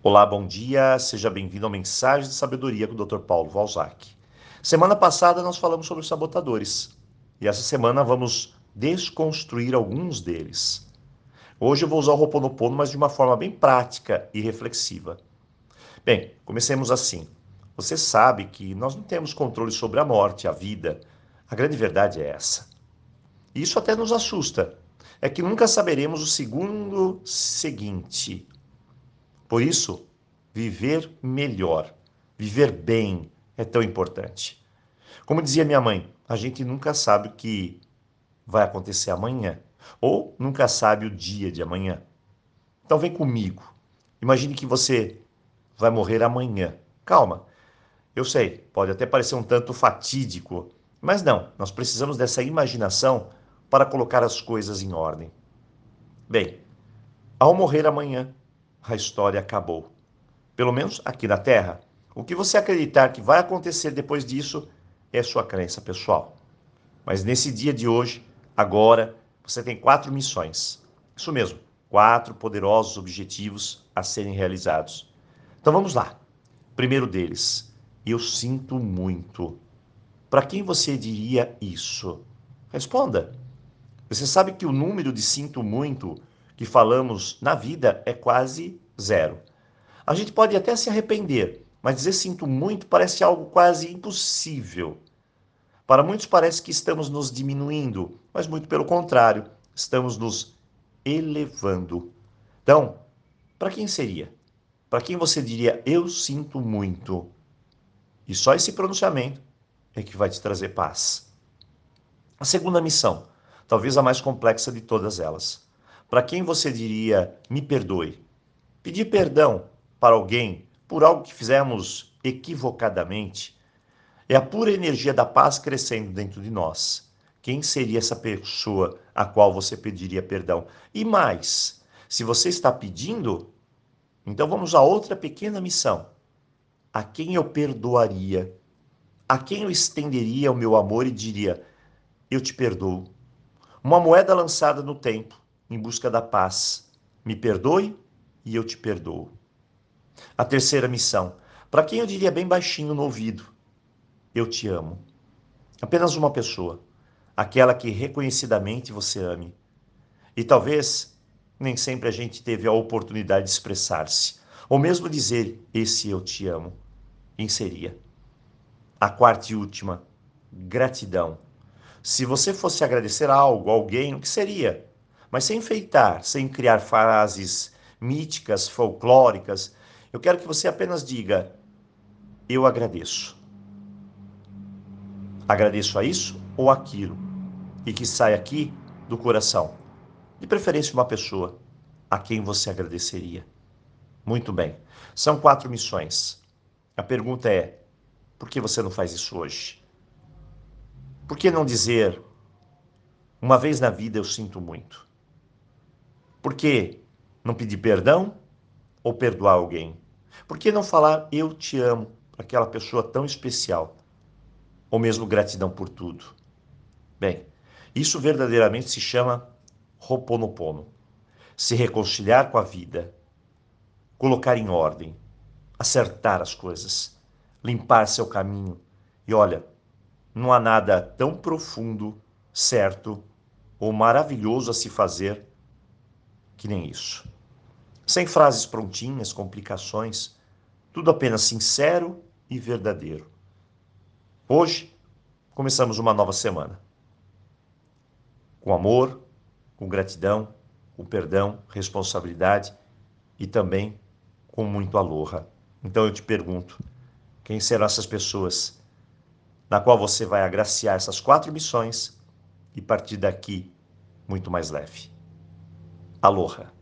Olá, bom dia, seja bem-vindo ao Mensagem de Sabedoria com o Dr. Paulo Valzac. Semana passada nós falamos sobre os sabotadores e essa semana vamos desconstruir alguns deles. Hoje eu vou usar o Ho'oponopono, mas de uma forma bem prática e reflexiva. Bem, comecemos assim. Você sabe que nós não temos controle sobre a morte, a vida. A grande verdade é essa. Isso até nos assusta. É que nunca saberemos o segundo seguinte. Por isso, viver melhor, viver bem é tão importante. Como dizia minha mãe, a gente nunca sabe o que vai acontecer amanhã, ou nunca sabe o dia de amanhã. Então vem comigo. Imagine que você vai morrer amanhã. Calma. Eu sei, pode até parecer um tanto fatídico, mas não, nós precisamos dessa imaginação para colocar as coisas em ordem. Bem, ao morrer amanhã, a história acabou. Pelo menos aqui na Terra. O que você acreditar que vai acontecer depois disso é sua crença pessoal. Mas nesse dia de hoje, agora, você tem quatro missões. Isso mesmo, quatro poderosos objetivos a serem realizados. Então vamos lá. Primeiro deles, eu sinto muito. Para quem você diria isso? Responda. Você sabe que o número de sinto muito que falamos na vida é quase zero. A gente pode até se arrepender, mas dizer sinto muito parece algo quase impossível. Para muitos parece que estamos nos diminuindo, mas muito pelo contrário, estamos nos elevando. Então, para quem seria? Para quem você diria eu sinto muito? E só esse pronunciamento é que vai te trazer paz. A segunda missão, talvez a mais complexa de todas elas para quem você diria me perdoe? Pedir perdão para alguém por algo que fizemos equivocadamente é a pura energia da paz crescendo dentro de nós. Quem seria essa pessoa a qual você pediria perdão? E mais, se você está pedindo, então vamos a outra pequena missão. A quem eu perdoaria? A quem eu estenderia o meu amor e diria: Eu te perdoo? Uma moeda lançada no tempo em busca da paz. Me perdoe e eu te perdoo. A terceira missão, para quem eu diria bem baixinho no ouvido: Eu te amo. Apenas uma pessoa, aquela que reconhecidamente você ame. E talvez nem sempre a gente teve a oportunidade de expressar-se, ou mesmo dizer esse eu te amo. Quem seria? A quarta e última, gratidão. Se você fosse agradecer algo, alguém, o que seria? mas sem enfeitar, sem criar frases míticas, folclóricas. Eu quero que você apenas diga: Eu agradeço. Agradeço a isso ou aquilo, e que saia aqui do coração, de preferência uma pessoa a quem você agradeceria. Muito bem, são quatro missões. A pergunta é: por que você não faz isso hoje? Por que não dizer, uma vez na vida eu sinto muito? Por que não pedir perdão ou perdoar alguém? Por que não falar eu te amo para aquela pessoa tão especial? Ou mesmo gratidão por tudo? Bem, isso verdadeiramente se chama Ho'oponopono. Se reconciliar com a vida, colocar em ordem, acertar as coisas, limpar seu caminho. E olha, não há nada tão profundo, certo ou maravilhoso a se fazer que nem isso. Sem frases prontinhas, complicações, tudo apenas sincero e verdadeiro. Hoje, começamos uma nova semana. Com amor, com gratidão, com perdão, responsabilidade e também com muito aloha. Então eu te pergunto, quem serão essas pessoas na qual você vai agraciar essas quatro missões e partir daqui muito mais leve? Aloha!